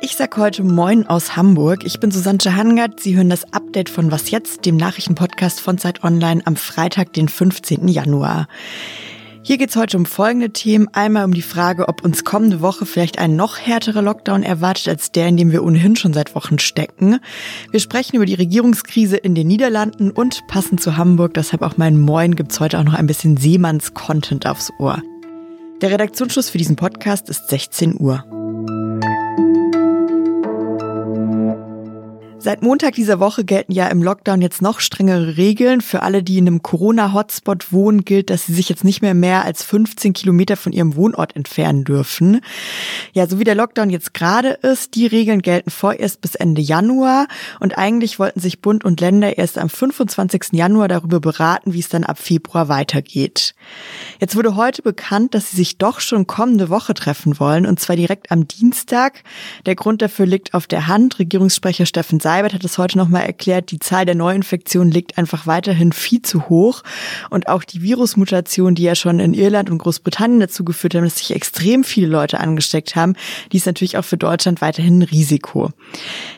Ich sag heute Moin aus Hamburg. Ich bin Susanne Hangert. Sie hören das Update von Was jetzt, dem Nachrichtenpodcast von Zeit Online am Freitag, den 15. Januar. Hier geht's heute um folgende Themen. Einmal um die Frage, ob uns kommende Woche vielleicht ein noch härterer Lockdown erwartet als der, in dem wir ohnehin schon seit Wochen stecken. Wir sprechen über die Regierungskrise in den Niederlanden und passend zu Hamburg, deshalb auch mein Moin, gibt's heute auch noch ein bisschen Seemanns-Content aufs Ohr. Der Redaktionsschluss für diesen Podcast ist 16 Uhr. Seit Montag dieser Woche gelten ja im Lockdown jetzt noch strengere Regeln. Für alle, die in einem Corona-Hotspot wohnen, gilt, dass sie sich jetzt nicht mehr mehr als 15 Kilometer von ihrem Wohnort entfernen dürfen. Ja, so wie der Lockdown jetzt gerade ist, die Regeln gelten vorerst bis Ende Januar. Und eigentlich wollten sich Bund und Länder erst am 25. Januar darüber beraten, wie es dann ab Februar weitergeht. Jetzt wurde heute bekannt, dass sie sich doch schon kommende Woche treffen wollen, und zwar direkt am Dienstag. Der Grund dafür liegt auf der Hand. Regierungssprecher Steffen Seibert Seibert hat es heute nochmal erklärt, die Zahl der Neuinfektionen liegt einfach weiterhin viel zu hoch. Und auch die Virusmutation, die ja schon in Irland und Großbritannien dazu geführt haben, dass sich extrem viele Leute angesteckt haben, die ist natürlich auch für Deutschland weiterhin ein Risiko.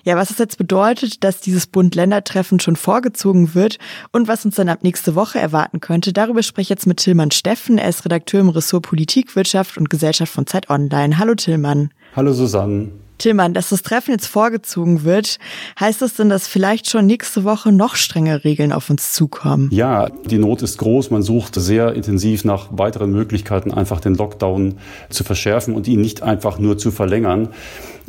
Ja, was es jetzt bedeutet, dass dieses Bund-Länder-Treffen schon vorgezogen wird und was uns dann ab nächste Woche erwarten könnte, darüber spreche ich jetzt mit Tillmann Steffen. Er ist Redakteur im Ressort Politik, Wirtschaft und Gesellschaft von Zeit Online. Hallo Tillmann. Hallo Susanne. Tillmann, dass das Treffen jetzt vorgezogen wird, heißt das denn, dass vielleicht schon nächste Woche noch strenge Regeln auf uns zukommen? Ja, die Not ist groß. Man sucht sehr intensiv nach weiteren Möglichkeiten, einfach den Lockdown zu verschärfen und ihn nicht einfach nur zu verlängern.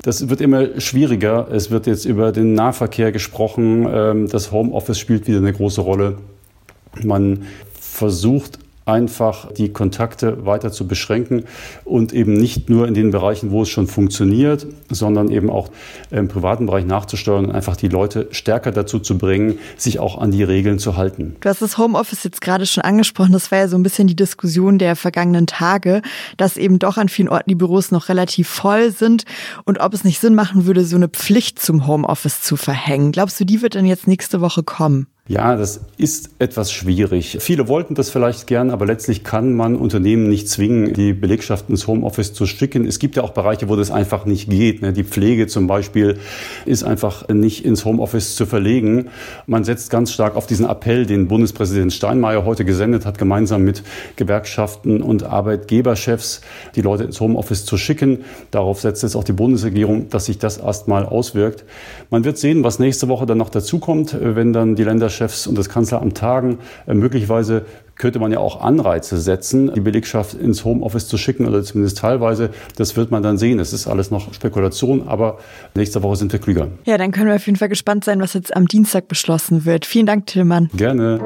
Das wird immer schwieriger. Es wird jetzt über den Nahverkehr gesprochen. Ähm, das Homeoffice spielt wieder eine große Rolle. Man versucht einfach die Kontakte weiter zu beschränken und eben nicht nur in den Bereichen, wo es schon funktioniert, sondern eben auch im privaten Bereich nachzusteuern und einfach die Leute stärker dazu zu bringen, sich auch an die Regeln zu halten. Du hast das Homeoffice jetzt gerade schon angesprochen. Das war ja so ein bisschen die Diskussion der vergangenen Tage, dass eben doch an vielen Orten die Büros noch relativ voll sind und ob es nicht Sinn machen würde, so eine Pflicht zum Homeoffice zu verhängen. Glaubst du, die wird dann jetzt nächste Woche kommen? Ja, das ist etwas schwierig. Viele wollten das vielleicht gern, aber letztlich kann man Unternehmen nicht zwingen, die Belegschaft ins Homeoffice zu schicken. Es gibt ja auch Bereiche, wo das einfach nicht geht. Ne? Die Pflege zum Beispiel ist einfach nicht ins Homeoffice zu verlegen. Man setzt ganz stark auf diesen Appell, den Bundespräsident Steinmeier heute gesendet hat, gemeinsam mit Gewerkschaften und Arbeitgeberchefs, die Leute ins Homeoffice zu schicken. Darauf setzt jetzt auch die Bundesregierung, dass sich das erstmal auswirkt. Man wird sehen, was nächste Woche dann noch dazukommt, wenn dann die Länder Chefs und das Kanzleramt tagen. Äh, möglicherweise könnte man ja auch Anreize setzen, die Belegschaft ins Homeoffice zu schicken oder zumindest teilweise. Das wird man dann sehen. Es ist alles noch Spekulation, aber nächste Woche sind wir klüger. Ja, dann können wir auf jeden Fall gespannt sein, was jetzt am Dienstag beschlossen wird. Vielen Dank, Tillmann. Gerne.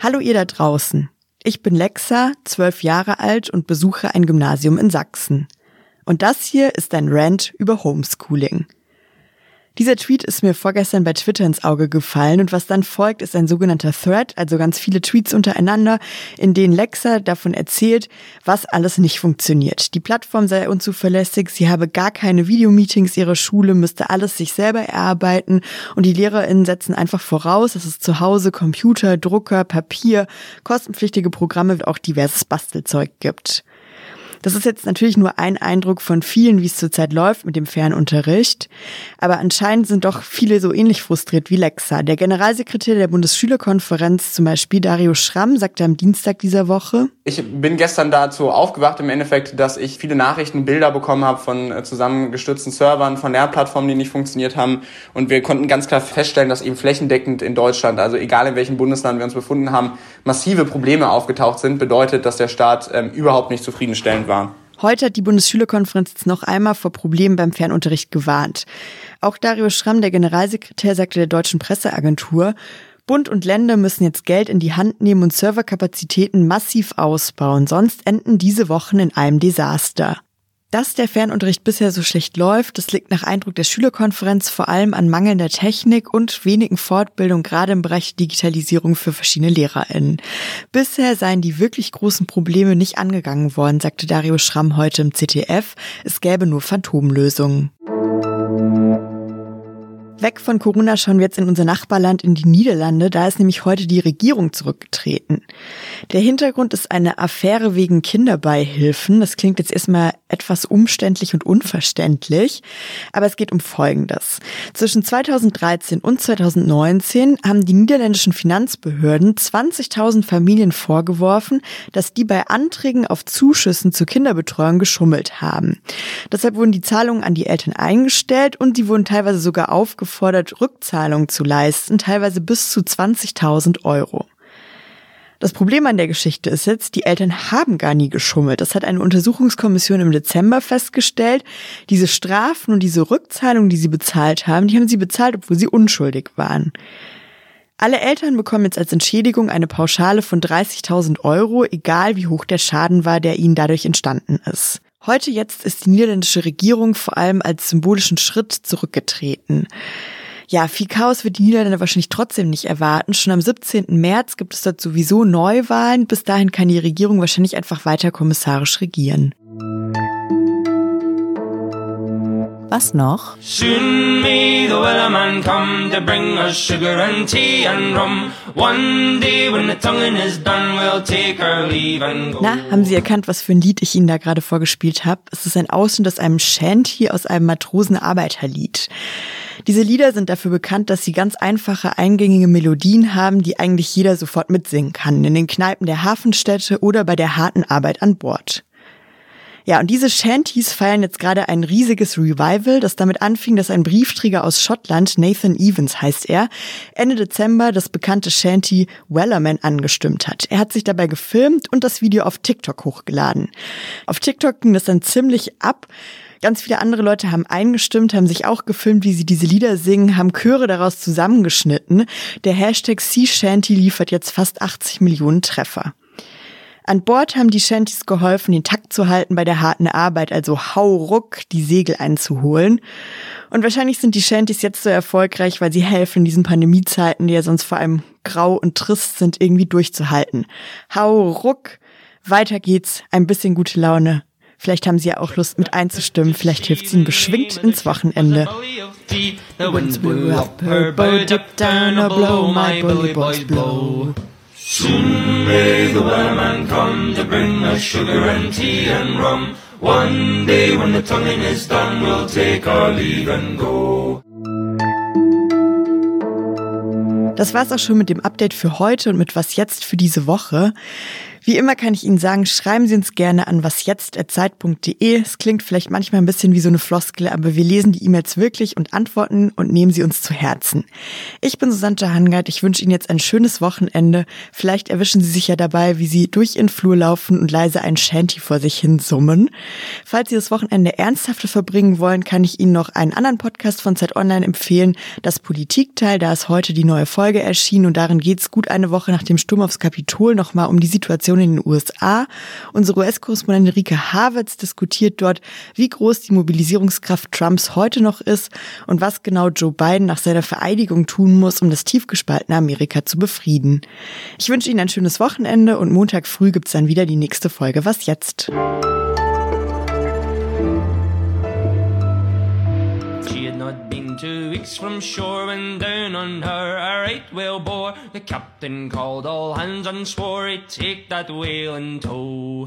Hallo ihr da draußen. Ich bin Lexa, zwölf Jahre alt und besuche ein Gymnasium in Sachsen. Und das hier ist ein Rant über Homeschooling. Dieser Tweet ist mir vorgestern bei Twitter ins Auge gefallen und was dann folgt, ist ein sogenannter Thread, also ganz viele Tweets untereinander, in denen Lexa davon erzählt, was alles nicht funktioniert. Die Plattform sei unzuverlässig, sie habe gar keine Videomeetings, ihre Schule müsste alles sich selber erarbeiten und die LehrerInnen setzen einfach voraus, dass es zu Hause Computer, Drucker, Papier, kostenpflichtige Programme und auch diverses Bastelzeug gibt. Das ist jetzt natürlich nur ein Eindruck von vielen, wie es zurzeit läuft mit dem Fernunterricht. Aber anscheinend sind doch viele so ähnlich frustriert wie Lexa. Der Generalsekretär der Bundesschülerkonferenz, zum Beispiel Dario Schramm, sagte am Dienstag dieser Woche. Ich bin gestern dazu aufgewacht im Endeffekt, dass ich viele Nachrichten, Bilder bekommen habe von äh, zusammengestützten Servern, von Lernplattformen, die nicht funktioniert haben. Und wir konnten ganz klar feststellen, dass eben flächendeckend in Deutschland, also egal in welchem Bundesland wir uns befunden haben, massive Probleme aufgetaucht sind. Bedeutet, dass der Staat ähm, überhaupt nicht zufriedenstellend war war. Heute hat die Bundesschülerkonferenz noch einmal vor Problemen beim Fernunterricht gewarnt. Auch Dario Schramm, der Generalsekretär, sagte der deutschen Presseagentur, Bund und Länder müssen jetzt Geld in die Hand nehmen und Serverkapazitäten massiv ausbauen, sonst enden diese Wochen in einem Desaster. Dass der Fernunterricht bisher so schlecht läuft, das liegt nach Eindruck der Schülerkonferenz vor allem an mangelnder Technik und wenigen Fortbildung, gerade im Bereich Digitalisierung für verschiedene LehrerInnen. Bisher seien die wirklich großen Probleme nicht angegangen worden, sagte Dario Schramm heute im ZDF. Es gäbe nur Phantomlösungen. Weg von Corona schauen wir jetzt in unser Nachbarland in die Niederlande. Da ist nämlich heute die Regierung zurückgetreten. Der Hintergrund ist eine Affäre wegen Kinderbeihilfen. Das klingt jetzt erstmal etwas umständlich und unverständlich, aber es geht um Folgendes. Zwischen 2013 und 2019 haben die niederländischen Finanzbehörden 20.000 Familien vorgeworfen, dass die bei Anträgen auf Zuschüssen zur Kinderbetreuung geschummelt haben. Deshalb wurden die Zahlungen an die Eltern eingestellt und sie wurden teilweise sogar aufgefordert, aufgefordert, Rückzahlungen zu leisten, teilweise bis zu 20.000 Euro. Das Problem an der Geschichte ist jetzt, die Eltern haben gar nie geschummelt. Das hat eine Untersuchungskommission im Dezember festgestellt. Diese Strafen und diese Rückzahlungen, die sie bezahlt haben, die haben sie bezahlt, obwohl sie unschuldig waren. Alle Eltern bekommen jetzt als Entschädigung eine Pauschale von 30.000 Euro, egal wie hoch der Schaden war, der ihnen dadurch entstanden ist. Heute jetzt ist die niederländische Regierung vor allem als symbolischen Schritt zurückgetreten. Ja, viel Chaos wird die Niederländer wahrscheinlich trotzdem nicht erwarten. Schon am 17. März gibt es dort sowieso Neuwahlen. Bis dahin kann die Regierung wahrscheinlich einfach weiter kommissarisch regieren. Was noch? Soon may the wellerman come to bring us sugar and tea and rum. One day when the tonguing is done, we'll take our leave and go. Na, haben Sie erkannt, was für ein Lied ich Ihnen da gerade vorgespielt habe? Es ist ein Ausschnitt aus einem Shanty aus einem Matrosenarbeiterlied. Diese Lieder sind dafür bekannt, dass sie ganz einfache, eingängige Melodien haben, die eigentlich jeder sofort mitsingen kann, in den Kneipen der Hafenstädte oder bei der harten Arbeit an Bord. Ja, und diese Shanties feiern jetzt gerade ein riesiges Revival, das damit anfing, dass ein Briefträger aus Schottland, Nathan Evans heißt er, Ende Dezember das bekannte Shanty Wellerman angestimmt hat. Er hat sich dabei gefilmt und das Video auf TikTok hochgeladen. Auf TikTok ging das dann ziemlich ab. Ganz viele andere Leute haben eingestimmt, haben sich auch gefilmt, wie sie diese Lieder singen, haben Chöre daraus zusammengeschnitten. Der Hashtag Sea Shanty liefert jetzt fast 80 Millionen Treffer. An Bord haben die Shanties geholfen, den Takt zu halten bei der harten Arbeit, also hau ruck die Segel einzuholen. Und wahrscheinlich sind die Shanties jetzt so erfolgreich, weil sie helfen, in diesen Pandemiezeiten, die ja sonst vor allem grau und trist sind, irgendwie durchzuhalten. Hau ruck, weiter geht's, ein bisschen gute Laune. Vielleicht haben sie ja auch Lust mit einzustimmen, vielleicht hilft sie ihnen beschwingt ins Wochenende. The winds blew up her boat, dip down or blow, my bully boys blow. Soon may the wellerman come to bring us sugar and tea and rum. One day when the tonguing is done, we'll take our leave and go. Das war's auch schon mit dem Update für heute und mit was jetzt für diese Woche. Wie immer kann ich Ihnen sagen, schreiben Sie uns gerne an wasjetzt.zeit.de. Es klingt vielleicht manchmal ein bisschen wie so eine Floskel, aber wir lesen die E-Mails wirklich und antworten und nehmen sie uns zu Herzen. Ich bin Susanne Hangard. Ich wünsche Ihnen jetzt ein schönes Wochenende. Vielleicht erwischen Sie sich ja dabei, wie Sie durch Ihren Flur laufen und leise ein Shanty vor sich hin summen. Falls Sie das Wochenende ernsthafter verbringen wollen, kann ich Ihnen noch einen anderen Podcast von Zeit Online empfehlen. Das Politikteil, da ist heute die neue Folge erschienen und darin geht es gut eine Woche nach dem Sturm aufs Kapitol nochmal um die Situation in den USA. Unsere US-Korrespondentin Rike Havertz diskutiert dort, wie groß die Mobilisierungskraft Trumps heute noch ist und was genau Joe Biden nach seiner Vereidigung tun muss, um das tief gespaltene Amerika zu befrieden. Ich wünsche Ihnen ein schönes Wochenende und Montag früh gibt's dann wieder die nächste Folge Was jetzt? Two weeks from shore and down on her a right whale bore. The captain called all hands and swore he'd take that whale in tow.